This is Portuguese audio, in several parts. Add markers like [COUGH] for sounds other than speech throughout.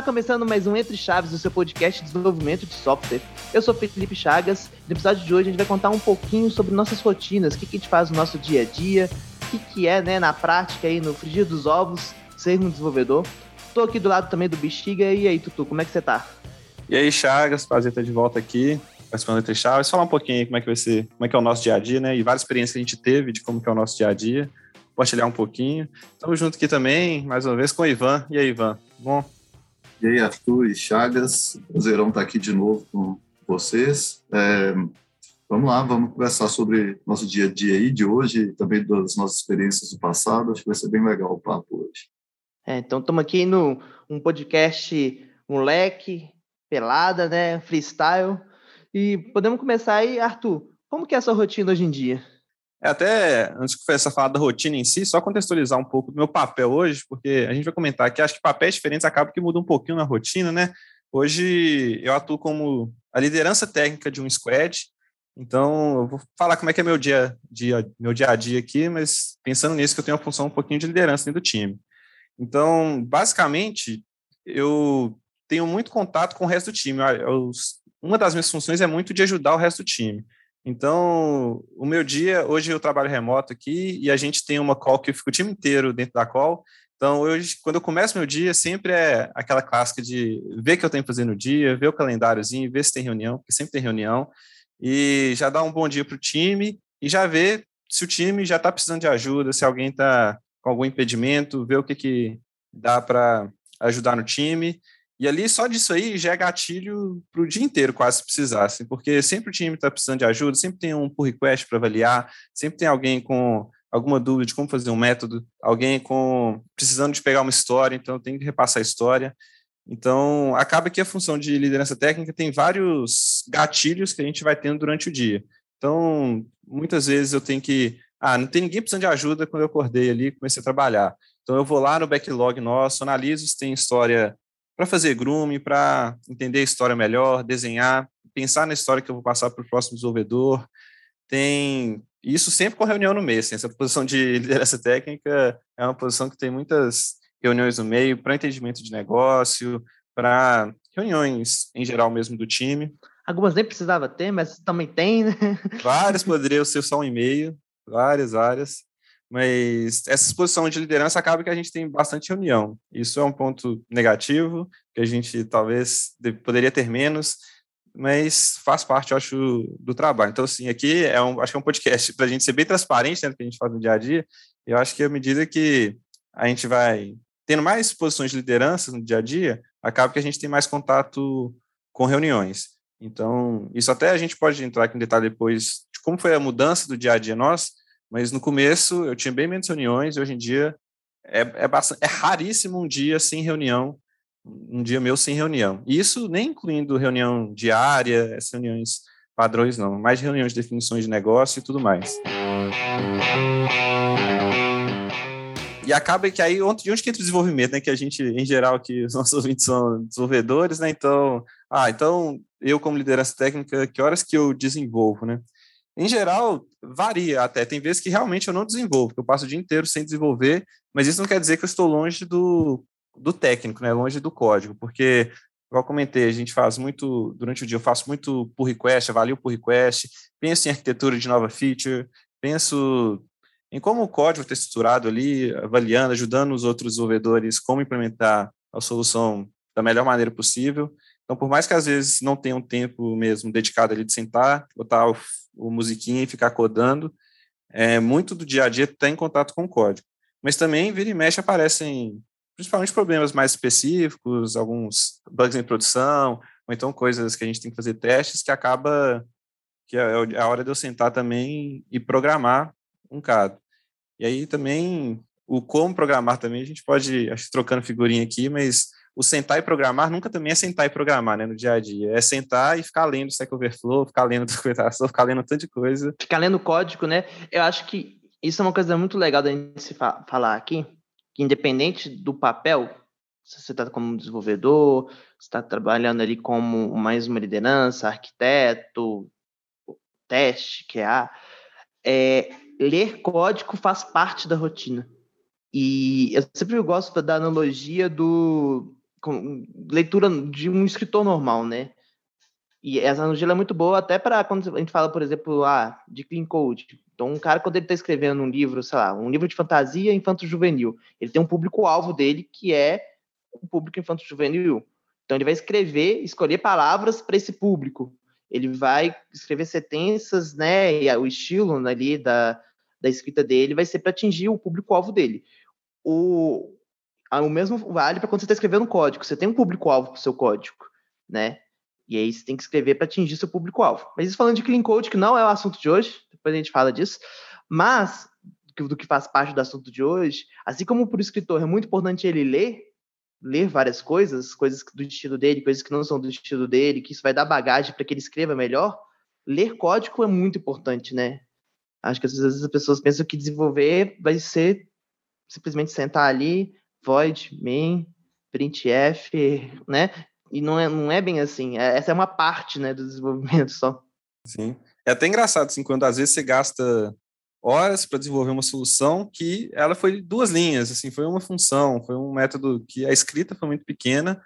Está começando mais um Entre Chaves, o seu podcast de desenvolvimento de software. Eu sou Felipe Chagas. No episódio de hoje a gente vai contar um pouquinho sobre nossas rotinas, o que, que a gente faz no nosso dia a dia, o que, que é, né, na prática aí, no frigir dos ovos, ser um desenvolvedor. Tô aqui do lado também do Bexiga. E aí, Tutu, como é que você tá? E aí, Chagas, prazer estar de volta aqui, participando do Chaves. Falar um pouquinho aí como é que vai ser, como é que é o nosso dia a dia, né? E várias experiências que a gente teve de como que é o nosso dia a dia. Compartilhar um pouquinho. Estamos junto aqui também, mais uma vez, com o Ivan. E aí, Ivan? Bom? E aí, Arthur e Chagas, prazerão estar aqui de novo com vocês. É, vamos lá, vamos conversar sobre nosso dia a dia aí de hoje e também das nossas experiências do passado. Acho que vai ser bem legal o papo hoje. É, então, estamos aqui no um podcast moleque, pelada, né, freestyle. E podemos começar aí, Arthur, como que é a sua rotina hoje em dia? É, até, antes de começar a falar da rotina em si, só contextualizar um pouco do meu papel hoje, porque a gente vai comentar que acho que papéis diferentes acabam que mudam um pouquinho na rotina, né? Hoje eu atuo como a liderança técnica de um squad, então eu vou falar como é que é meu dia, dia, meu dia a dia aqui, mas pensando nisso que eu tenho uma função um pouquinho de liderança dentro do time. Então, basicamente, eu tenho muito contato com o resto do time. Eu, uma das minhas funções é muito de ajudar o resto do time. Então, o meu dia, hoje eu trabalho remoto aqui e a gente tem uma call que eu fico o time inteiro dentro da call. Então, hoje, quando eu começo meu dia, sempre é aquela clássica de ver o que eu tenho que fazer no dia, ver o calendáriozinho, ver se tem reunião, porque sempre tem reunião, e já dar um bom dia para o time e já ver se o time já está precisando de ajuda, se alguém está com algum impedimento, ver o que, que dá para ajudar no time. E ali, só disso aí, já é gatilho para o dia inteiro, quase se precisasse, porque sempre o time está precisando de ajuda, sempre tem um pull request para avaliar, sempre tem alguém com alguma dúvida de como fazer um método, alguém com precisando de pegar uma história, então tem que repassar a história. Então, acaba que a função de liderança técnica tem vários gatilhos que a gente vai tendo durante o dia. Então, muitas vezes eu tenho que. Ah, não tem ninguém precisando de ajuda quando eu acordei ali comecei a trabalhar. Então, eu vou lá no backlog nosso, analiso se tem história para fazer grooming, para entender a história melhor, desenhar, pensar na história que eu vou passar para o próximo desenvolvedor. Tem isso sempre com reunião no meio. Assim, essa posição de [LAUGHS] liderança técnica é uma posição que tem muitas reuniões no meio para entendimento de negócio, para reuniões em geral mesmo do time. Algumas nem precisava ter, mas também tem, né? Várias poderiam ser só um e-mail, várias, várias. Mas essa exposição de liderança acaba que a gente tem bastante reunião. Isso é um ponto negativo, que a gente talvez poderia ter menos, mas faz parte, eu acho, do trabalho. Então, assim, aqui é um, acho que é um podcast para a gente ser bem transparente né, do que a gente faz no dia a dia. Eu acho que à medida que a gente vai tendo mais posições de liderança no dia a dia, acaba que a gente tem mais contato com reuniões. Então, isso até a gente pode entrar aqui em detalhe depois de como foi a mudança do dia a dia nosso, mas no começo eu tinha bem menos reuniões, e hoje em dia é, é, bastante, é raríssimo um dia sem reunião, um dia meu sem reunião. E isso nem incluindo reunião diária, essas reuniões padrões, não, mais reuniões de definições de negócio e tudo mais. E acaba que aí, de onde que entra o desenvolvimento, né? Que a gente, em geral, que os nossos ouvintes são desenvolvedores, né? Então, ah, então eu como liderança técnica, que horas que eu desenvolvo, né? Em geral, varia até. Tem vezes que realmente eu não desenvolvo, eu passo o dia inteiro sem desenvolver, mas isso não quer dizer que eu estou longe do, do técnico, né? longe do código, porque, igual comentei, a gente faz muito, durante o dia eu faço muito pull request, avalio pull request, penso em arquitetura de nova feature, penso em como o código está estruturado ali, avaliando, ajudando os outros desenvolvedores como implementar a solução da melhor maneira possível. Então, por mais que às vezes não tenha um tempo mesmo dedicado ali de sentar, botar o, o musiquinha e ficar codando, é, muito do dia a dia está em contato com o código. Mas também, vira e mexe, aparecem principalmente problemas mais específicos, alguns bugs em produção, ou então coisas que a gente tem que fazer testes, que acaba que é, é a hora de eu sentar também e programar um caso. E aí também, o como programar também, a gente pode, acho trocando figurinha aqui, mas o sentar e programar nunca também é sentar e programar, né, no dia a dia. É sentar e ficar lendo Stack Overflow, ficar lendo [LAUGHS] documentação, ficar lendo um de coisa. Ficar lendo código, né? Eu acho que isso é uma coisa muito legal da gente se fa falar aqui, que independente do papel, se você está como desenvolvedor, está trabalhando ali como mais uma liderança, arquiteto, teste, QA, é, ler código faz parte da rotina. E eu sempre gosto da analogia do com, leitura de um escritor normal, né? E essa analogia é muito boa até para quando a gente fala, por exemplo, ah, de clean code. Então, um cara, quando ele está escrevendo um livro, sei lá, um livro de fantasia infanto-juvenil, ele tem um público-alvo dele que é o público infanto-juvenil. Então, ele vai escrever, escolher palavras para esse público. Ele vai escrever sentenças, né? E o estilo ali da, da escrita dele vai ser para atingir o público-alvo dele. O, o mesmo vale para quando você está escrevendo um código. Você tem um público-alvo para o seu código, né? E aí você tem que escrever para atingir seu público-alvo. Mas isso falando de clean code, que não é o assunto de hoje, depois a gente fala disso, mas do que faz parte do assunto de hoje, assim como para o escritor é muito importante ele ler, ler várias coisas, coisas do estilo dele, coisas que não são do estilo dele, que isso vai dar bagagem para que ele escreva melhor, ler código é muito importante, né? Acho que às vezes as pessoas pensam que desenvolver vai ser simplesmente sentar ali, void, main, printf, né? E não é, não é bem assim. É, essa é uma parte né, do desenvolvimento só. Sim. É até engraçado, assim, quando às vezes você gasta horas para desenvolver uma solução que ela foi duas linhas, assim, foi uma função, foi um método que a escrita foi muito pequena,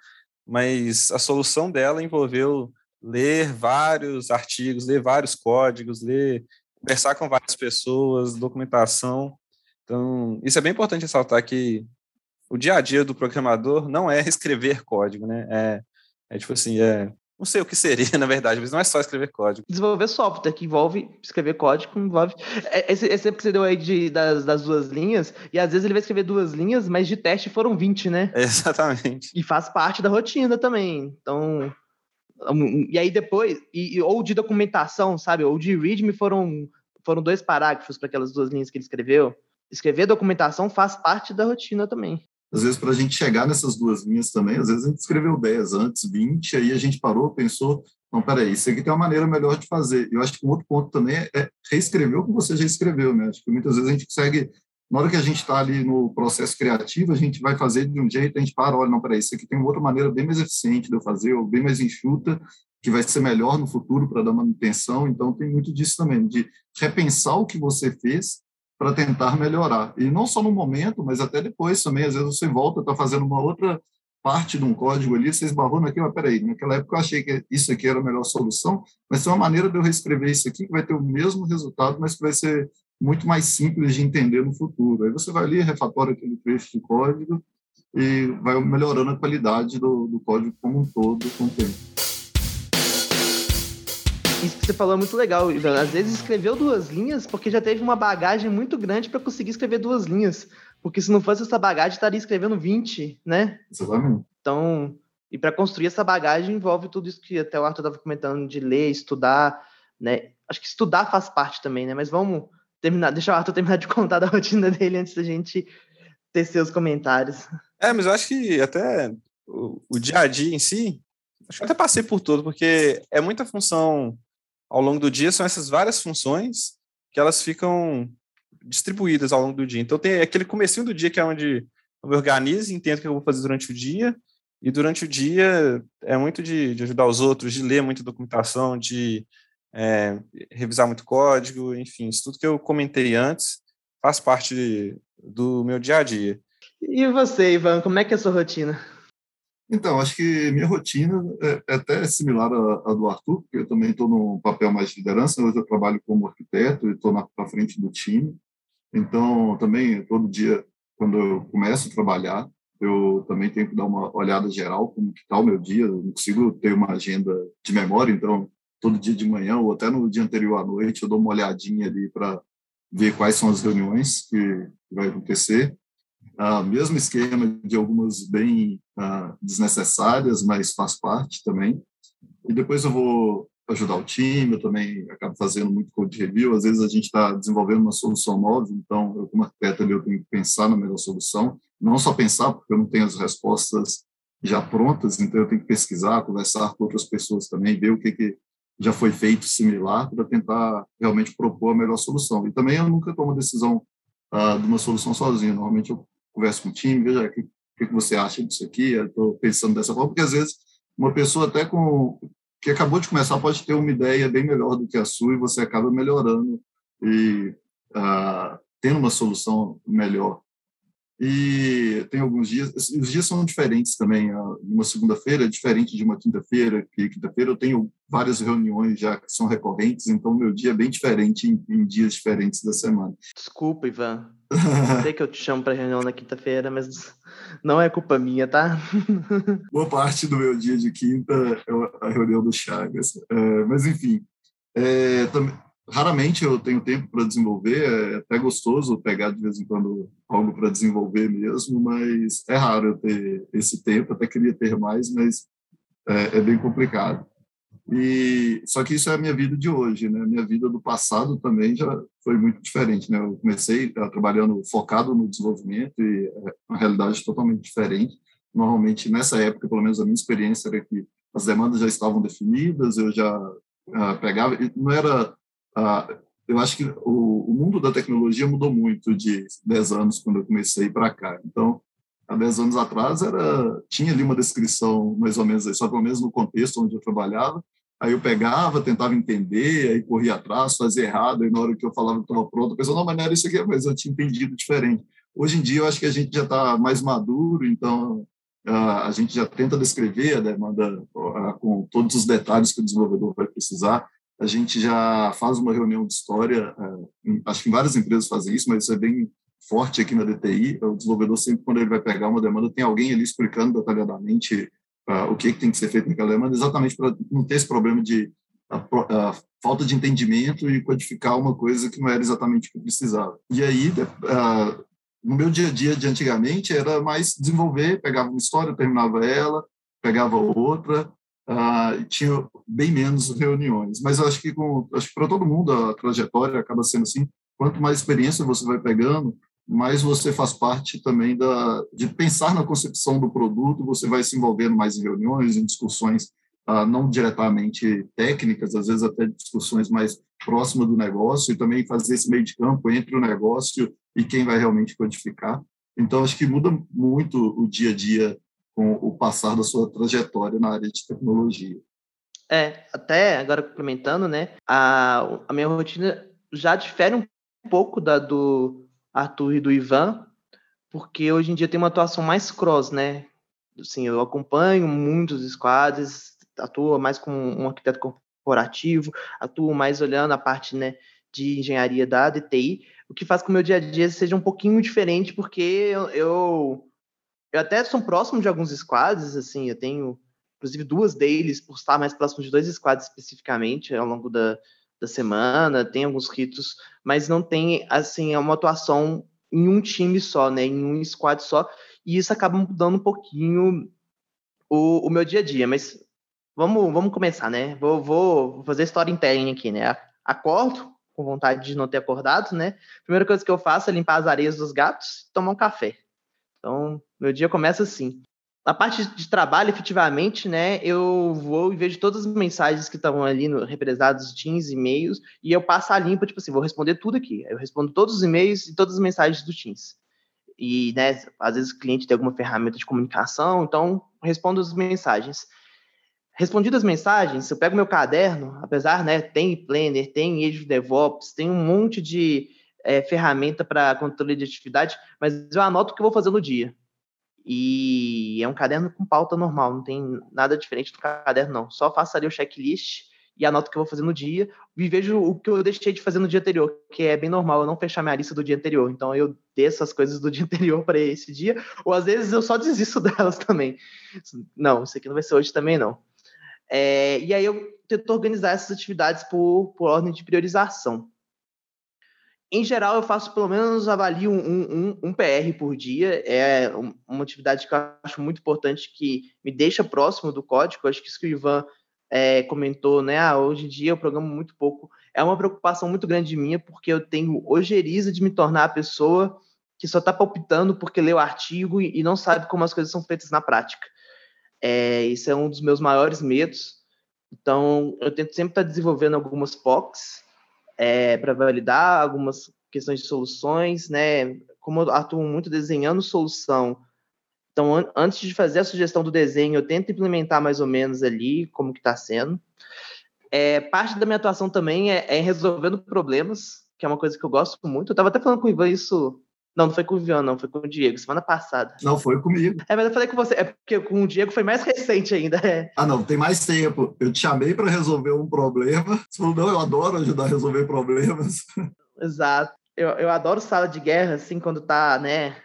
mas a solução dela envolveu ler vários artigos, ler vários códigos, ler, conversar com várias pessoas, documentação. Então, isso é bem importante ressaltar que o dia a dia do programador não é escrever código, né? É é tipo assim, é. Não sei o que seria, [LAUGHS] na verdade, mas não é só escrever código. Desenvolver software, que envolve escrever código, envolve. É, esse exemplo que você deu aí de, das, das duas linhas, e às vezes ele vai escrever duas linhas, mas de teste foram 20, né? [LAUGHS] Exatamente. E faz parte da rotina também. Então. E aí depois, e, ou de documentação, sabe? Ou de readme foram, foram dois parágrafos para aquelas duas linhas que ele escreveu. Escrever documentação faz parte da rotina também às vezes, para a gente chegar nessas duas linhas também, às vezes a gente escreveu 10 antes, 20, aí a gente parou, pensou, não, peraí, isso aqui tem uma maneira melhor de fazer. Eu acho que um outro ponto também é reescrever o que você já escreveu, né? Acho que muitas vezes a gente consegue, na hora que a gente está ali no processo criativo, a gente vai fazer de um jeito, a gente para, olha, não, peraí, isso aqui tem uma outra maneira bem mais eficiente de eu fazer, ou bem mais enxuta, que vai ser melhor no futuro para dar manutenção. Então, tem muito disso também, de repensar o que você fez para tentar melhorar. E não só no momento, mas até depois também. Às vezes você volta, está fazendo uma outra parte de um código ali, você esbarrou naquilo, mas peraí, naquela época eu achei que isso aqui era a melhor solução, mas tem uma maneira de eu reescrever isso aqui que vai ter o mesmo resultado, mas que vai ser muito mais simples de entender no futuro. Aí você vai ali, refatora aquele trecho de código e vai melhorando a qualidade do, do código como um todo com o tempo isso que você falou é muito legal, Ivan. Às vezes escreveu duas linhas porque já teve uma bagagem muito grande para conseguir escrever duas linhas. Porque se não fosse essa bagagem, estaria escrevendo 20, né? Exatamente. Então, e para construir essa bagagem envolve tudo isso que até o Arthur estava comentando de ler, estudar, né? Acho que estudar faz parte também, né? Mas vamos terminar, deixa o Arthur terminar de contar da [LAUGHS] rotina dele antes da gente ter seus comentários. É, mas eu acho que até o, o dia a dia em si, acho que eu até passei por tudo, porque é muita função ao longo do dia são essas várias funções que elas ficam distribuídas ao longo do dia. Então tem aquele comecinho do dia que é onde eu me organizo, entendo o que eu vou fazer durante o dia, e durante o dia é muito de, de ajudar os outros, de ler muita documentação, de é, revisar muito código, enfim, isso tudo que eu comentei antes faz parte do meu dia a dia. E você, Ivan, como é que é a sua rotina? Então, acho que minha rotina é, é até similar à, do Arthur, porque eu também estou num papel mais de liderança, hoje eu trabalho como arquiteto e estou na, na frente do time. Então, também, todo dia, quando eu começo a trabalhar, eu também tenho que dar uma olhada geral como que está o meu dia, eu não consigo ter uma agenda de memória, então, todo dia de manhã ou até no dia anterior à noite, eu dou uma olhadinha ali para ver quais são as reuniões que vai acontecer ah, mesmo esquema de algumas bem ah, desnecessárias, mas faz parte também. E depois eu vou ajudar o time, eu também acabo fazendo muito code review. Às vezes a gente está desenvolvendo uma solução nova, então eu como arquiteto eu tenho que pensar na melhor solução. Não só pensar, porque eu não tenho as respostas já prontas, então eu tenho que pesquisar, conversar com outras pessoas também, ver o que, que já foi feito similar para tentar realmente propor a melhor solução. E também eu nunca tomo decisão uh, de uma solução sozinho. Normalmente eu converso com o time, veja o que, que você acha disso aqui, eu estou pensando dessa forma, porque às vezes uma pessoa até com que acabou de começar pode ter uma ideia bem melhor do que a sua e você acaba melhorando e uh, tendo uma solução melhor. E tem alguns dias, os dias são diferentes também. Uma segunda-feira é diferente de uma quinta-feira, que quinta-feira eu tenho várias reuniões já que são recorrentes, então meu dia é bem diferente em, em dias diferentes da semana. Desculpa, Ivan. Sei [LAUGHS] que eu te chamo para reunião na quinta-feira, mas não é culpa minha, tá? [LAUGHS] Boa parte do meu dia de quinta é a reunião do Chagas. É, mas, enfim, é, também, raramente eu tenho tempo para desenvolver, é até gostoso pegar de vez em quando algo para desenvolver mesmo, mas é raro eu ter esse tempo, até queria ter mais, mas é, é, bem complicado. E só que isso é a minha vida de hoje, né? Minha vida do passado também já foi muito diferente, né? Eu comecei uh, trabalhando focado no desenvolvimento e é uma realidade totalmente diferente. Normalmente nessa época, pelo menos a minha experiência era que as demandas já estavam definidas, eu já uh, pegava, não era ah, eu acho que o, o, mundo da tecnologia mudou muito de 10 anos quando eu comecei para cá. Então, há 10 anos atrás era tinha ali uma descrição mais ou menos, só pelo menos no contexto onde eu trabalhava. Aí eu pegava, tentava entender, aí corria atrás, fazia errado, e na hora que eu falava estava pronto, a pessoa, não, mas não era isso aqui, mas eu tinha entendido diferente. Hoje em dia, eu acho que a gente já está mais maduro, então a gente já tenta descrever a demanda com todos os detalhes que o desenvolvedor vai precisar a gente já faz uma reunião de história, é, acho que várias empresas fazem isso, mas isso é bem forte aqui na DTI. O desenvolvedor sempre, quando ele vai pegar uma demanda, tem alguém ali explicando detalhadamente uh, o que, que, tem que ser feito naquela demanda, exatamente para não ter esse problema de a, a, falta de entendimento e codificar uma coisa que não era exatamente o que precisava. E aí, uh, no meu dia a dia de antigamente, era mais desenvolver, pegava uma história, terminava ela, pegava outra, uh, tinha bem menos reuniões. Mas acho que com, acho que para todo mundo a trajetória acaba sendo assim. Quanto mais experiência você vai pegando, mais você faz parte também da de pensar na concepção do produto. Você vai se envolvendo mais em reuniões, em discussões uh, não diretamente técnicas, às vezes até discussões mais próximas do negócio e também fazer esse meio de campo entre o negócio e quem vai realmente codificar. Então, acho que muda muito o dia a dia com o passar da sua trajetória na área de tecnologia. É, até agora complementando, né, a, a minha rotina já difere um pouco da do Arthur e do Ivan, porque hoje em dia tem uma atuação mais cross, né? Assim, eu acompanho muitos squads, atuo mais como um arquiteto corporativo, atuo mais olhando a parte, né, de engenharia da DTI, o que faz com que o meu dia a dia seja um pouquinho diferente, porque eu, eu eu até sou próximo de alguns squads, assim, eu tenho inclusive duas deles por estar mais próximo de dois squads especificamente ao longo da, da semana, tem alguns ritos, mas não tem, assim, é uma atuação em um time só, né, em um squad só, e isso acaba mudando um pouquinho o, o meu dia a dia, mas vamos, vamos começar, né, vou, vou fazer storytelling aqui, né, acordo com vontade de não ter acordado, né, primeira coisa que eu faço é limpar as areias dos gatos e tomar um café. Então, meu dia começa assim. Na parte de trabalho, efetivamente, né, eu vou e vejo todas as mensagens que estavam ali no, represadas, Teams, e-mails, e eu passo a limpo, tipo assim, vou responder tudo aqui. Eu respondo todos os e-mails e todas as mensagens do Teams. E, né, às vezes o cliente tem alguma ferramenta de comunicação, então respondo as mensagens. Respondidas as mensagens, eu pego meu caderno, apesar, né, tem Planner, tem Azure DevOps, tem um monte de é, ferramenta para controle de atividade, mas eu anoto o que eu vou fazer no dia. E é um caderno com pauta normal, não tem nada diferente do caderno, não. Só faço ali o checklist e anoto o que eu vou fazer no dia e vejo o que eu deixei de fazer no dia anterior, que é bem normal eu não fechar minha lista do dia anterior. Então eu desço as coisas do dia [LAUGHS] anterior para esse dia, ou às vezes eu só desisto [LAUGHS] delas também. Não, isso aqui não vai ser hoje também, não. É, e aí eu tento organizar essas atividades por, por ordem de priorização. Em geral, eu faço pelo menos avalio um, um, um, PR por dia. É uma atividade que eu acho muito importante, que me deixa próximo do código. Acho que isso que o Ivan é, comentou, né? Ah, hoje em dia eu programo muito pouco. É uma preocupação muito grande minha, porque eu tenho ojeriza de me tornar a pessoa que só está palpitando porque leu o artigo e, e, não sabe como as coisas são feitas na prática. É, isso é um dos meus maiores medos. Então, eu tento sempre estar tá desenvolvendo algumas POCs é, para validar algumas questões de soluções, né? Como eu atuo muito desenhando solução Então, an antes de fazer a sugestão do desenho, eu tento implementar mais ou menos ali como que está sendo. É, parte da minha atuação também é, é resolvendo problemas, que é uma coisa que eu gosto muito. Eu estava até falando com o Ivan isso não, não foi com o Vian, não, foi com o Diego, semana passada. Não, foi comigo. É, mas eu falei com você, é porque com o Diego foi mais recente ainda. É. Ah, não, tem mais tempo. Eu te chamei para resolver um problema. Você falou, não, eu adoro ajudar a resolver problemas. [LAUGHS] Exato. Eu, eu adoro sala de guerra, assim, quando tá, né,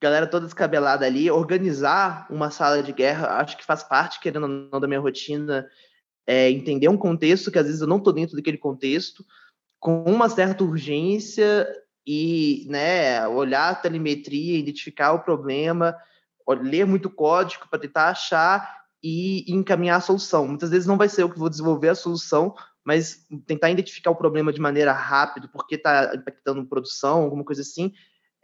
galera toda descabelada ali, organizar uma sala de guerra, acho que faz parte, querendo ou não, da minha rotina, é, entender um contexto que às vezes eu não tô dentro daquele contexto, com uma certa urgência e né, olhar a telemetria, identificar o problema, ler muito código para tentar achar e encaminhar a solução. Muitas vezes não vai ser eu que vou desenvolver a solução, mas tentar identificar o problema de maneira rápida, porque está impactando produção, alguma coisa assim,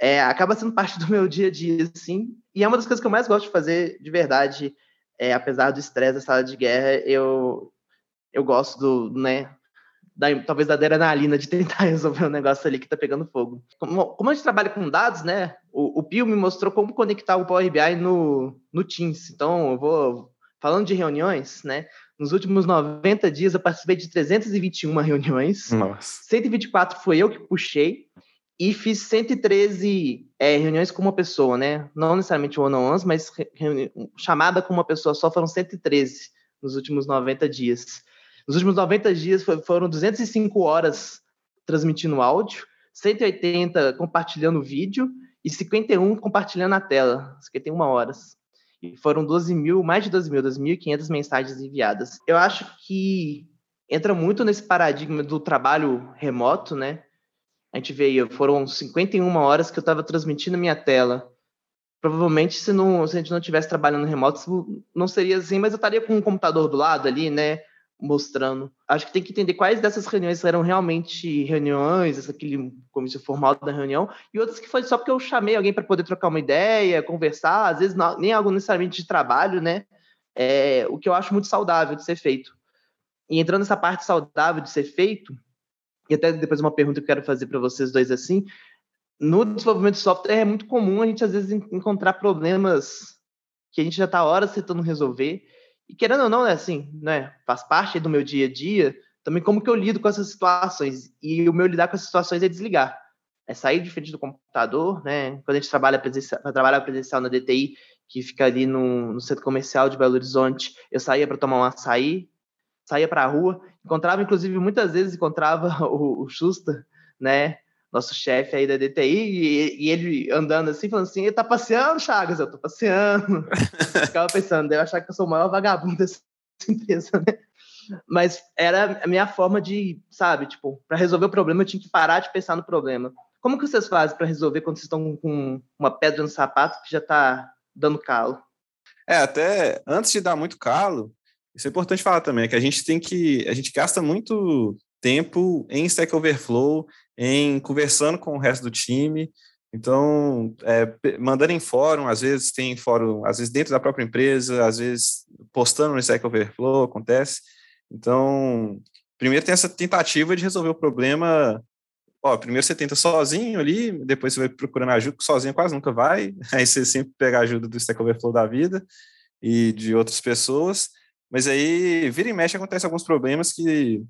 é, acaba sendo parte do meu dia a dia, assim. E é uma das coisas que eu mais gosto de fazer, de verdade, é, apesar do estresse da sala de guerra, eu, eu gosto do, né, da, talvez da adrenalina de tentar [LAUGHS] resolver um negócio ali que está pegando fogo. Como, como, a gente trabalha com dados, né? O, o Pio me mostrou como conectar o Power BI no, no Teams. Então, eu vou falando de reuniões, né? Nos últimos 90 dias eu participei de 321 reuniões. Nossa. 124 foi eu que puxei e fiz 113 é, reuniões com uma pessoa, né? Não necessariamente one-on-ones, mas chamada com uma pessoa só foram 113 nos últimos 90 dias. Nos últimos 90 dias foram 205 horas transmitindo áudio, 180 compartilhando vídeo e 51 compartilhando a tela, 51 horas. E foram 12 mil, mais de 12 mil, 2.500 mensagens enviadas. Eu acho que entra muito nesse paradigma do trabalho remoto, né? A gente veio, foram 51 horas que eu estava transmitindo minha tela. Provavelmente, se, não, se a gente não estivesse trabalhando remoto, não seria assim, mas eu estaria com um computador do lado ali, né? Mostrando. Acho que tem que entender quais dessas reuniões eram realmente reuniões, aquele comício formal da reunião, e outras que foi só porque eu chamei alguém para poder trocar uma ideia, conversar, às vezes não, nem algo necessariamente de trabalho, né? É, o que eu acho muito saudável de ser feito. E entrando nessa parte saudável de ser feito, e até depois uma pergunta que eu quero fazer para vocês dois assim, no desenvolvimento de software é muito comum a gente às vezes encontrar problemas que a gente já está horas tentando resolver e querendo ou não, né, assim, né, faz parte do meu dia a dia, também como que eu lido com essas situações. E o meu lidar com essas situações é desligar. É sair de frente do computador, né? Quando a gente trabalha presencial, trabalhar presencial na DTI, que fica ali no, no centro comercial de Belo Horizonte, eu saía para tomar um açaí, saía para a rua, encontrava, inclusive, muitas vezes encontrava [LAUGHS] o, o Schuster, né? Nosso chefe aí da DTI, e, e, ele andando assim, falando assim, ele tá passeando, Chagas? Eu tô passeando. Ficava pensando, deve achar que eu sou o maior vagabundo [LAUGHS] dessa empresa, né? Mas era a minha forma de, sabe, tipo, para resolver o problema eu tinha que parar de pensar no problema. Como que vocês fazem para resolver quando vocês estão com uma pedra no sapato que já tá dando calo? É, até antes de dar muito calo, isso é importante falar também, é que a gente tem que, a gente gasta muito tempo em Stack Overflow, em conversando com o resto do time. Então, é, mandando em fórum, às vezes tem fórum, às vezes dentro da própria empresa, às vezes postando no Stack Overflow, acontece. Então, primeiro tem essa tentativa de resolver o problema. Ó, primeiro você tenta sozinho ali, depois você vai procurando ajuda, sozinho quase nunca vai. [LAUGHS] Aí você sempre pega a ajuda do Stack Overflow da vida e de outras pessoas. Mas aí, vira e mexe, acontece alguns problemas que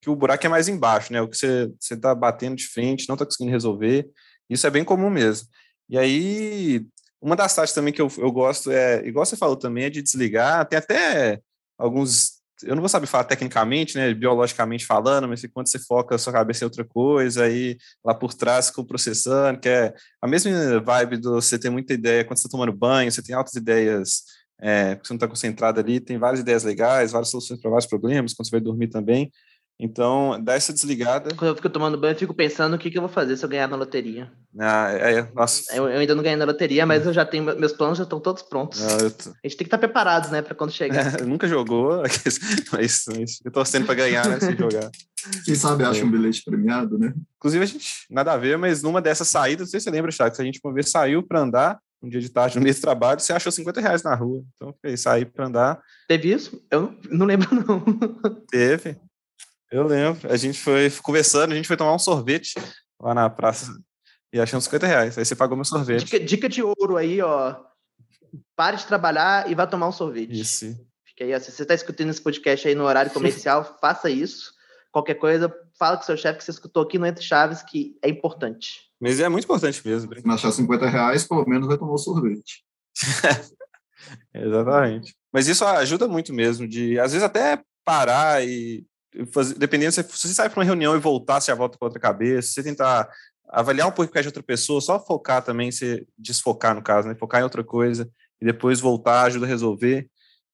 que o buraco é mais embaixo, né? O que você está batendo de frente, não está conseguindo resolver. Isso é bem comum mesmo. E aí, uma das taxas também que eu, eu gosto é, igual você falou também, é de desligar. Tem até alguns, eu não vou saber falar tecnicamente, né, biologicamente falando, mas quando você foca a sua cabeça em outra coisa, aí lá por trás com processando, que é a mesma vibe do você ter muita ideia quando você está tomando banho, você tem altas ideias, é, porque você não está concentrado ali, tem várias ideias legais, várias soluções para vários problemas, quando você vai dormir também. Então, dá essa desligada. Quando eu fico tomando banho, eu fico pensando o que, que eu vou fazer se eu ganhar na loteria. Ah, é, é nossa. Eu, eu, ainda não ganhei na loteria, mas eu já tenho, meus planos já estão todos prontos. Não, tô... A gente tem que estar preparado, né, para quando chegar. É, [LAUGHS] nunca jogou, [LAUGHS] mas, mas eu torcendo para ganhar, né, sem jogar. Quem sabe acha é. um bilhete premiado, né? Inclusive, a gente, nada a ver, mas numa dessas saídas, não sei se você lembra, Chaco, a gente uma vez saiu para andar, um dia de tarde no meio do trabalho, você achou 50 reais na rua. Então, foi sair para andar. Teve isso? Eu não lembro, não. Teve. Eu lembro. A gente foi conversando, a gente foi tomar um sorvete lá na praça e achamos 50 reais. Aí você pagou meu sorvete. Dica, dica de ouro aí, ó. pare de trabalhar e vá tomar um sorvete. Isso. Fica aí, ó, se você está escutando esse podcast aí no horário comercial, [LAUGHS] faça isso. Qualquer coisa, fala com seu chefe que você escutou aqui no Entre Chaves, que é importante. Mas é muito importante mesmo. Se não achar 50 reais, pelo menos vai tomar um sorvete. [LAUGHS] Exatamente. Mas isso ajuda muito mesmo, de às vezes até parar e fazer, dependendo se você sai para uma reunião e voltar, se a volta com outra cabeça, você tentar avaliar um pouco o que é de outra pessoa, só focar também, se desfocar no caso, né? Focar em outra coisa e depois voltar ajuda a resolver.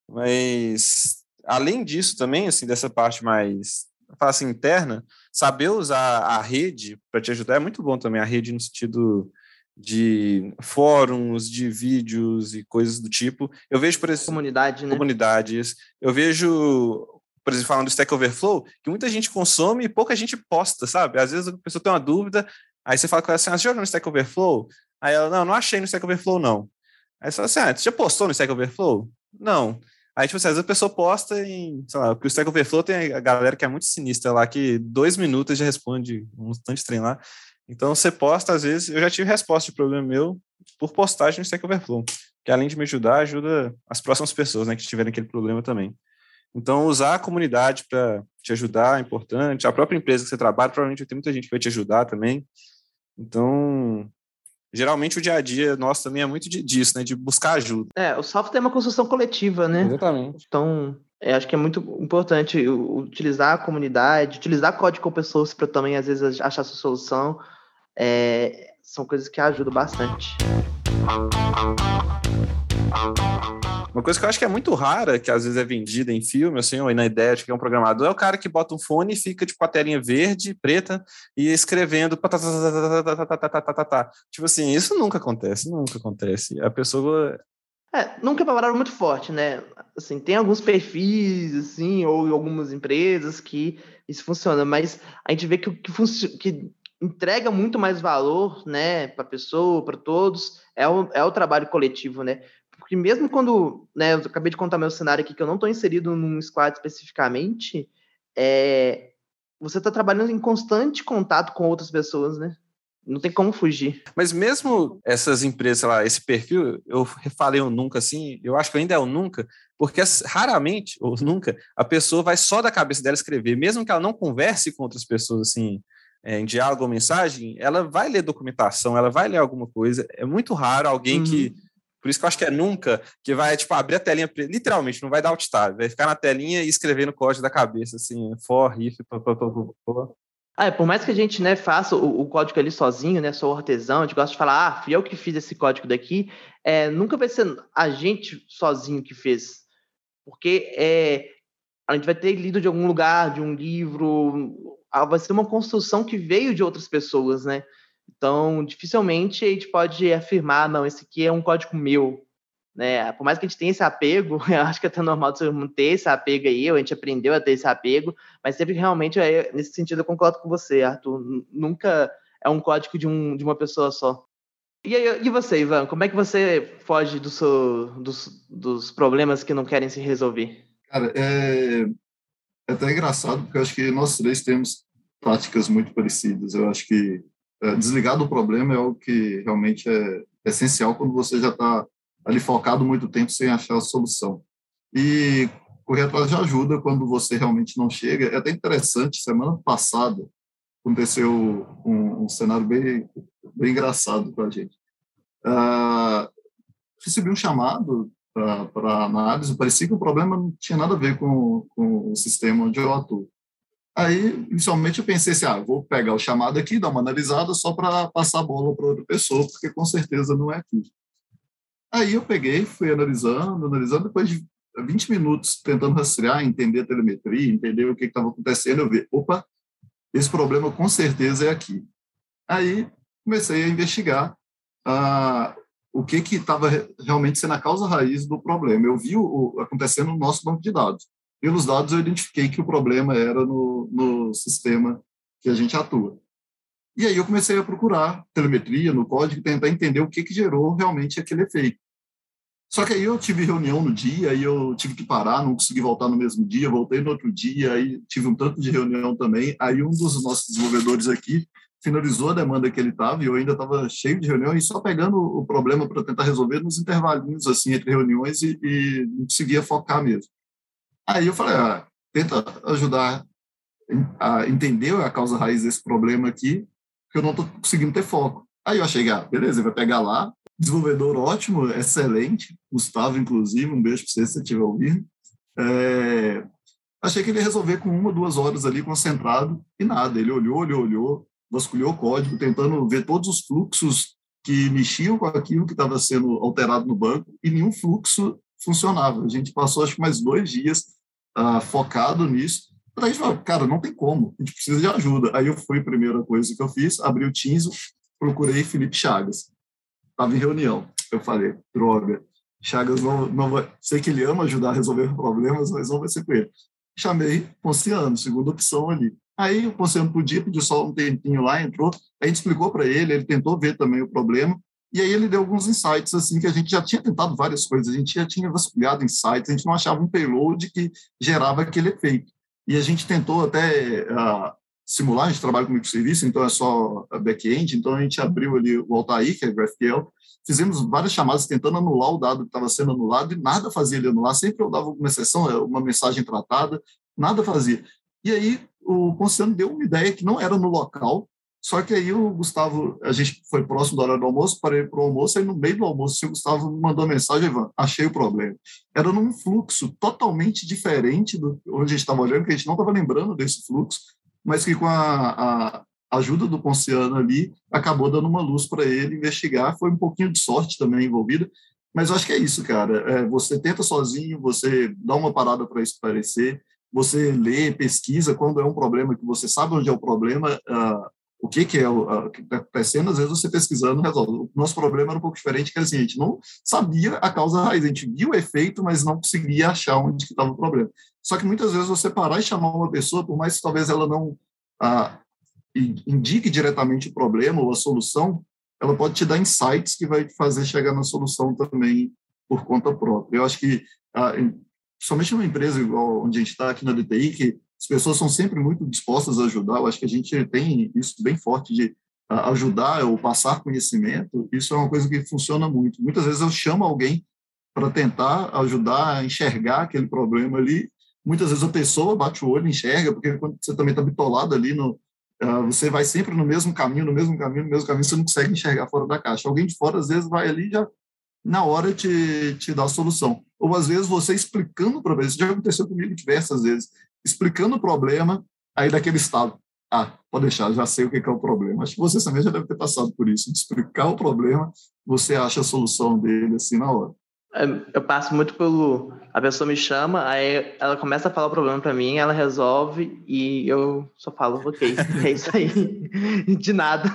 Mas além disso também, assim, dessa parte mais face assim, interna, saber usar a rede para te ajudar é muito bom também. A rede no sentido de fóruns, de vídeos e coisas do tipo. Eu vejo, por exemplo. Comunidade, né? Comunidades. Eu vejo, por exemplo, falando do Stack Overflow, que muita gente consome e pouca gente posta, sabe? Às vezes a pessoa tem uma dúvida, aí você fala com ela assim: ah, você já no Stack Overflow? Aí ela, não, não achei no Stack Overflow, não. Aí você fala assim: ah, você já postou no Stack Overflow? Não. Aí, tipo assim, às vezes a pessoa posta em, sei lá, porque o Stack Overflow tem a galera que é muito sinistra lá, que dois minutos já responde um tanto de trem lá. Então, você posta, às vezes, eu já tive resposta de problema meu por postagem no Stack Overflow, que além de me ajudar, ajuda as próximas pessoas, né, que tiverem aquele problema também. Então, usar a comunidade para te ajudar é importante. A própria empresa que você trabalha, provavelmente tem muita gente que vai te ajudar também. Então, geralmente o dia a dia nosso também é muito disso, né? De buscar ajuda. É, o software é uma construção coletiva, né? Exatamente. Então, é, acho que é muito importante utilizar a comunidade, utilizar código open source para também, às vezes, achar sua solução é, são coisas que ajudam bastante. Uma coisa que eu acho que é muito rara, que às vezes é vendida em filme, assim, ou na ideia de que é um programador, é o cara que bota um fone e fica tipo, a telinha verde, preta, e escrevendo. Tipo assim, isso nunca acontece, nunca acontece. A pessoa. É, nunca é uma palavra muito forte, né? Assim, tem alguns perfis, assim, ou algumas empresas que isso funciona, mas a gente vê que, que, que entrega muito mais valor, né, para a pessoa, para todos, é o, é o trabalho coletivo, né? Porque mesmo quando, né, eu acabei de contar meu cenário aqui, que eu não estou inserido num squad especificamente, é, você está trabalhando em constante contato com outras pessoas, né? Não tem como fugir. Mas mesmo essas empresas, sei lá, esse perfil, eu falei o nunca assim, eu acho que ainda é o nunca, porque raramente, ou nunca, a pessoa vai só da cabeça dela escrever, mesmo que ela não converse com outras pessoas assim, é, em diálogo ou mensagem, ela vai ler documentação, ela vai ler alguma coisa. É muito raro alguém uhum. que. Por isso que eu acho que é nunca que vai, tipo, abrir a telinha, literalmente, não vai dar alt tab, vai ficar na telinha e escrever no código da cabeça, assim, for, if, pô, pô, pô. Ah, é, por mais que a gente né, faça o, o, código ali sozinho, né, sou artesão, a gente gosta de falar, ah, fui eu que fiz esse código daqui, é, nunca vai ser a gente sozinho que fez, porque é, a gente vai ter lido de algum lugar, de um livro, vai ser uma construção que veio de outras pessoas, né? Então, dificilmente a gente pode afirmar, não, esse aqui é um código meu, né? Por mais que a gente tenha esse apego, [LAUGHS] eu acho que é até normal de mundo ter esse apego aí, a gente aprendeu a ter esse apego, mas sempre realmente, é, nesse sentido, eu concordo com você, Arthur. Nunca é um código de, um, de uma pessoa só. E, e você, Ivan, como é que você foge do seu, dos, dos problemas que não querem se resolver? Cara, é, é até engraçado, porque eu acho que nós três temos práticas muito parecidas. Eu acho que desligar do problema é algo que realmente é essencial quando você já está ali focado muito tempo sem achar a solução. E correr atrás de ajuda quando você realmente não chega. É até interessante, semana passada aconteceu um, um cenário bem, bem engraçado para a gente. Uh, recebi um chamado para análise, parecia que o problema não tinha nada a ver com, com o sistema onde eu atuo. Aí, inicialmente, eu pensei assim, ah, vou pegar o chamado aqui, dar uma analisada só para passar a bola para outra pessoa, porque com certeza não é aqui. Aí eu peguei, fui analisando, analisando, depois de 20 minutos tentando rastrear, entender a telemetria, entender o que estava acontecendo, eu vi, opa, esse problema com certeza é aqui. Aí comecei a investigar ah, o que estava realmente sendo a causa raiz do problema. Eu vi o, o, acontecendo no nosso banco de dados. Pelos dados, eu identifiquei que o problema era no, no sistema que a gente atua. E aí eu comecei a procurar telemetria no código, tentar entender o que, que gerou realmente aquele efeito. Só que aí eu tive reunião no dia, aí eu tive que parar, não consegui voltar no mesmo dia, voltei no outro dia, aí tive um tanto de reunião também. Aí um dos nossos desenvolvedores aqui finalizou a demanda que ele estava e eu ainda estava cheio de reunião e só pegando o problema para tentar resolver nos intervalinhos assim entre reuniões e, e não conseguia focar mesmo. Aí eu falei, ah, tenta ajudar a entender a causa raiz desse problema aqui, que eu não estou conseguindo ter foco. Aí eu achei, ah, beleza, vai pegar lá, desenvolvedor ótimo, excelente, Gustavo, inclusive, um beijo para você se você estiver ouvindo. É, achei que ele ia resolver com uma, duas horas ali concentrado e nada. Ele olhou, olhou, olhou, vasculhou o código, tentando ver todos os fluxos que mexiam com aquilo que estava sendo alterado no banco e nenhum fluxo funcionava. A gente passou, acho que mais dois dias uh, focado nisso. Daí a gente falou, cara, não tem como, a gente precisa de ajuda. Aí eu fui, primeira coisa que eu fiz, abri o Teams, procurei Felipe Chagas. Estava em reunião. Eu falei, droga, Chagas não, não vai... Sei que ele ama ajudar a resolver problemas, mas não vai ser com ele. Chamei Ponciano, segunda opção ali. Aí o Ponciano podia, pediu só um tempinho lá, entrou, a gente explicou para ele, ele tentou ver também o problema, e aí ele deu alguns insights, assim, que a gente já tinha tentado várias coisas, a gente já tinha vasculhado insights, a gente não achava um payload que gerava aquele efeito. E a gente tentou até uh, simular, a gente trabalha com microserviço, então é só back-end, então a gente abriu ali o Altair, que é GraphQL, fizemos várias chamadas tentando anular o dado que estava sendo anulado e nada fazia ele anular, sempre eu dava uma exceção, é, uma mensagem tratada, nada fazia. E aí o Ponciano deu uma ideia que não era no local, só que aí o Gustavo, a gente foi próximo da hora do almoço, parei para o almoço, aí no meio do almoço o Gustavo mandou mensagem, Ivan, achei o problema. Era num fluxo totalmente diferente do onde a gente estava olhando, que a gente não estava lembrando desse fluxo, mas que com a, a ajuda do Ponciano ali, acabou dando uma luz para ele investigar. Foi um pouquinho de sorte também envolvida, mas eu acho que é isso, cara. É, você tenta sozinho, você dá uma parada para esclarecer, você lê, pesquisa quando é um problema que você sabe onde é o problema, uh, o que, que é o que está acontecendo, às vezes você pesquisando resolve. O nosso problema era um pouco diferente, que assim, a gente não sabia a causa raiz, a gente viu o efeito, mas não conseguia achar onde estava o problema. Só que muitas vezes você parar e chamar uma pessoa, por mais que talvez ela não ah, indique diretamente o problema ou a solução, ela pode te dar insights que vai te fazer chegar na solução também por conta própria. Eu acho que, ah, somente numa empresa igual onde a gente está aqui na DTI, que as pessoas são sempre muito dispostas a ajudar. Eu acho que a gente tem isso bem forte de ajudar ou passar conhecimento. Isso é uma coisa que funciona muito. Muitas vezes eu chamo alguém para tentar ajudar a enxergar aquele problema ali. Muitas vezes a pessoa bate o olho enxerga, porque quando você também está bitolado ali no, você vai sempre no mesmo caminho, no mesmo caminho, no mesmo caminho, você não consegue enxergar fora da caixa. Alguém de fora, às vezes, vai ali já, na hora, te, te dá a solução. Ou, às vezes, você explicando problema. Isso já aconteceu comigo diversas vezes explicando o problema, aí daquele estado, ah, pode deixar, já sei o que é o problema. Acho que você também já deve ter passado por isso, de explicar o problema, você acha a solução dele assim na hora. É, eu passo muito pelo. A pessoa me chama, aí ela começa a falar o problema para mim, ela resolve e eu só falo, ok, [LAUGHS] é isso aí. De nada.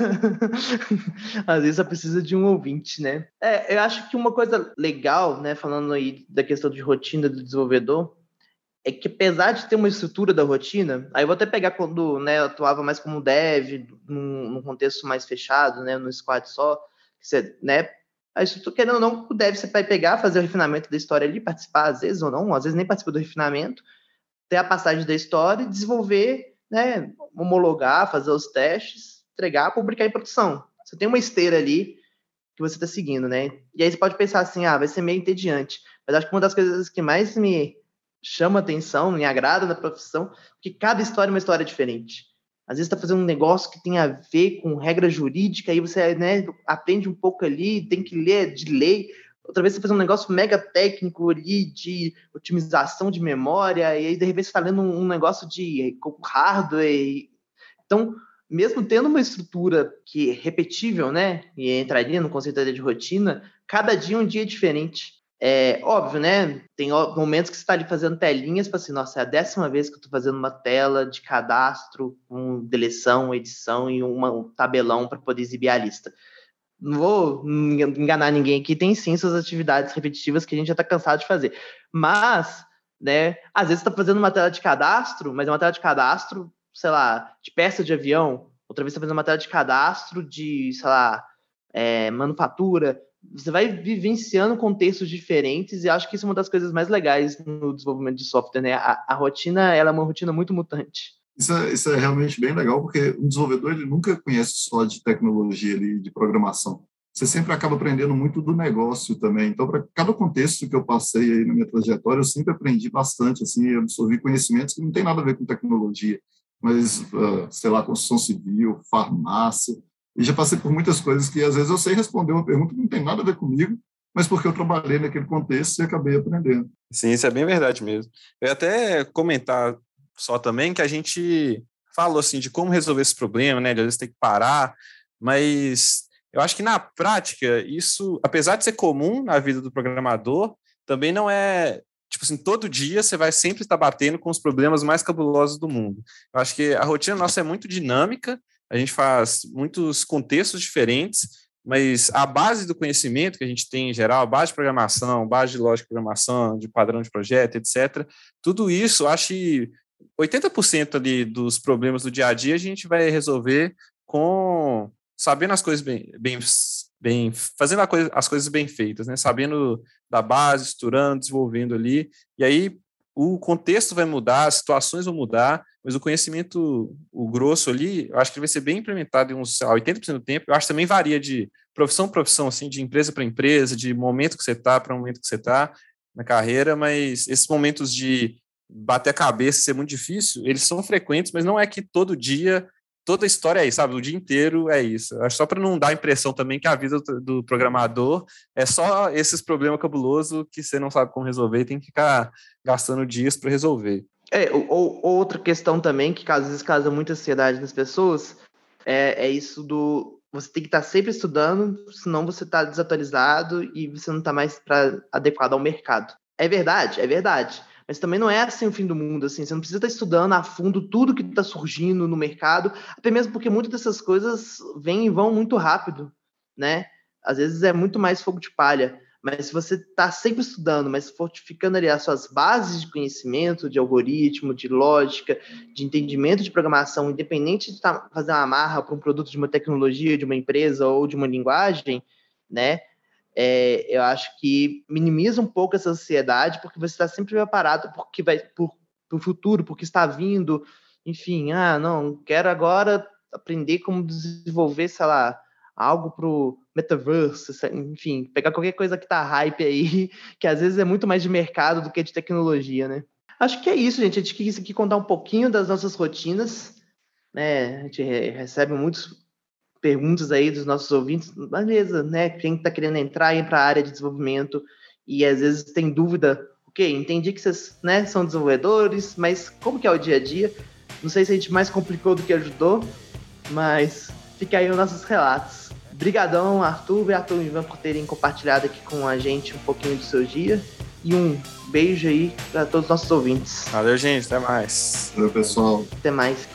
[LAUGHS] Às vezes só precisa de um ouvinte, né? É, eu acho que uma coisa legal, né, falando aí da questão de rotina do desenvolvedor, é que apesar de ter uma estrutura da rotina, aí eu vou até pegar quando né, eu atuava mais como dev, num, num contexto mais fechado, né, no squad só, você, né, a estrutura, querendo ou não, o dev você vai pegar, fazer o refinamento da história ali, participar às vezes ou não, às vezes nem participa do refinamento, ter a passagem da história, desenvolver, né, homologar, fazer os testes, entregar, publicar em produção. Você tem uma esteira ali que você está seguindo, né? E aí você pode pensar assim, ah, vai ser meio entediante. Mas acho que uma das coisas que mais me chama atenção, me agrada na profissão, porque cada história é uma história diferente. Às vezes está fazendo um negócio que tem a ver com regra jurídica, aí você né, aprende um pouco ali, tem que ler de lei. Outra vez você faz um negócio mega técnico ali de otimização de memória, e aí de repente você está lendo um negócio de hardware. Então, mesmo tendo uma estrutura que é repetível, né, e entraria no conceito de rotina, cada dia é um dia diferente. É óbvio, né? Tem momentos que você está ali fazendo telinhas para assim, nossa, é a décima vez que eu estou fazendo uma tela de cadastro com deleção, edição e uma, um tabelão para poder exibir a lista. Não vou enganar ninguém aqui, tem sim suas atividades repetitivas que a gente já está cansado de fazer. Mas, né, às vezes está fazendo uma tela de cadastro, mas é uma tela de cadastro, sei lá, de peça de avião, outra vez está fazendo uma tela de cadastro de, sei lá, é, manufatura, você vai vivenciando contextos diferentes e acho que isso é uma das coisas mais legais no desenvolvimento de software, né? A, a rotina, ela é uma rotina muito mutante. Isso é, isso é realmente bem legal, porque o desenvolvedor ele nunca conhece só de tecnologia ali, de programação. Você sempre acaba aprendendo muito do negócio também. Então, para cada contexto que eu passei aí na minha trajetória, eu sempre aprendi bastante, assim, absorvi conhecimentos que não tem nada a ver com tecnologia, mas, uh, sei lá, construção civil, farmácia, e já passei por muitas coisas que às vezes eu sei responder uma pergunta que não tem nada a ver comigo, mas porque eu trabalhei naquele contexto e acabei aprendendo. Sim, isso é bem verdade mesmo. Eu ia até comentar só também que a gente falou assim de como resolver esse problema, né? De às vezes ter que parar, mas eu acho que na prática isso, apesar de ser comum na vida do programador, também não é tipo assim, todo dia você vai sempre estar batendo com os problemas mais cabulosos do mundo. Eu acho que a rotina nossa é muito dinâmica a gente faz muitos contextos diferentes, mas a base do conhecimento que a gente tem em geral, a base de programação, base de lógica de programação, de padrão de projeto, etc., tudo isso, acho que 80% ali dos problemas do dia a dia a gente vai resolver com sabendo as coisas bem, bem, bem fazendo coisa, as coisas bem feitas, né? Sabendo da base, estruturando, desenvolvendo ali. E aí o contexto vai mudar, as situações vão mudar, mas o conhecimento, o grosso ali, eu acho que vai ser bem implementado em uns lá, 80% do tempo. Eu acho que também varia de profissão para profissão, assim, de empresa para empresa, de momento que você está para momento que você está na carreira, mas esses momentos de bater a cabeça ser muito difícil, eles são frequentes, mas não é que todo dia toda a história é isso, sabe? O dia inteiro é isso. Acho só para não dar a impressão também que a vida do, do, programador é só esses problemas cabulosos que você não sabe como resolver e tem que ficar gastando dias para resolver. É, ou, outra questão também que às vezes causa muita ansiedade nas pessoas é, é isso do você tem que estar tá sempre estudando, senão você está desatualizado e você não está mais pra, adequado ao mercado. É verdade, é verdade. Mas também não é assim o fim do mundo, assim. Você não precisa estar estudando a fundo tudo que está surgindo no mercado, até mesmo porque muitas dessas coisas vêm e vão muito rápido, né? Às vezes é muito mais fogo de palha. Mas se você está sempre estudando, mas fortificando ali as suas bases de conhecimento, de algoritmo, de lógica, de entendimento de programação, independente de tá, fazer uma amarra para um produto de uma tecnologia, de uma empresa ou de uma linguagem, né? É, eu acho que minimiza um pouco essa ansiedade, porque você está sempre preparado porque vai por, o futuro, porque está vindo, enfim, ah, não, quero agora aprender como desenvolver, sei lá, algo para o metaverse, enfim, pegar qualquer coisa que tá hype aí, [LAUGHS] que às vezes é muito mais de mercado do que de tecnologia, né? Acho que é isso, gente. A gente quis aqui contar um pouquinho das nossas rotinas, né? A gente recebe muitos perguntas aí dos nossos ouvintes, beleza, né? Quem está querendo entrar para a área de desenvolvimento e às vezes tem dúvida, ok, entendi que vocês né, são desenvolvedores, mas como que é o dia a dia? Não sei se a gente mais complicou do que ajudou, mas fica aí os nossos relatos. Obrigadão, Arthur e Arthur e Ivan, por terem compartilhado aqui com a gente um pouquinho do seu dia. E um beijo aí para todos os nossos ouvintes. Valeu, gente. Até mais. Valeu, pessoal. Até mais.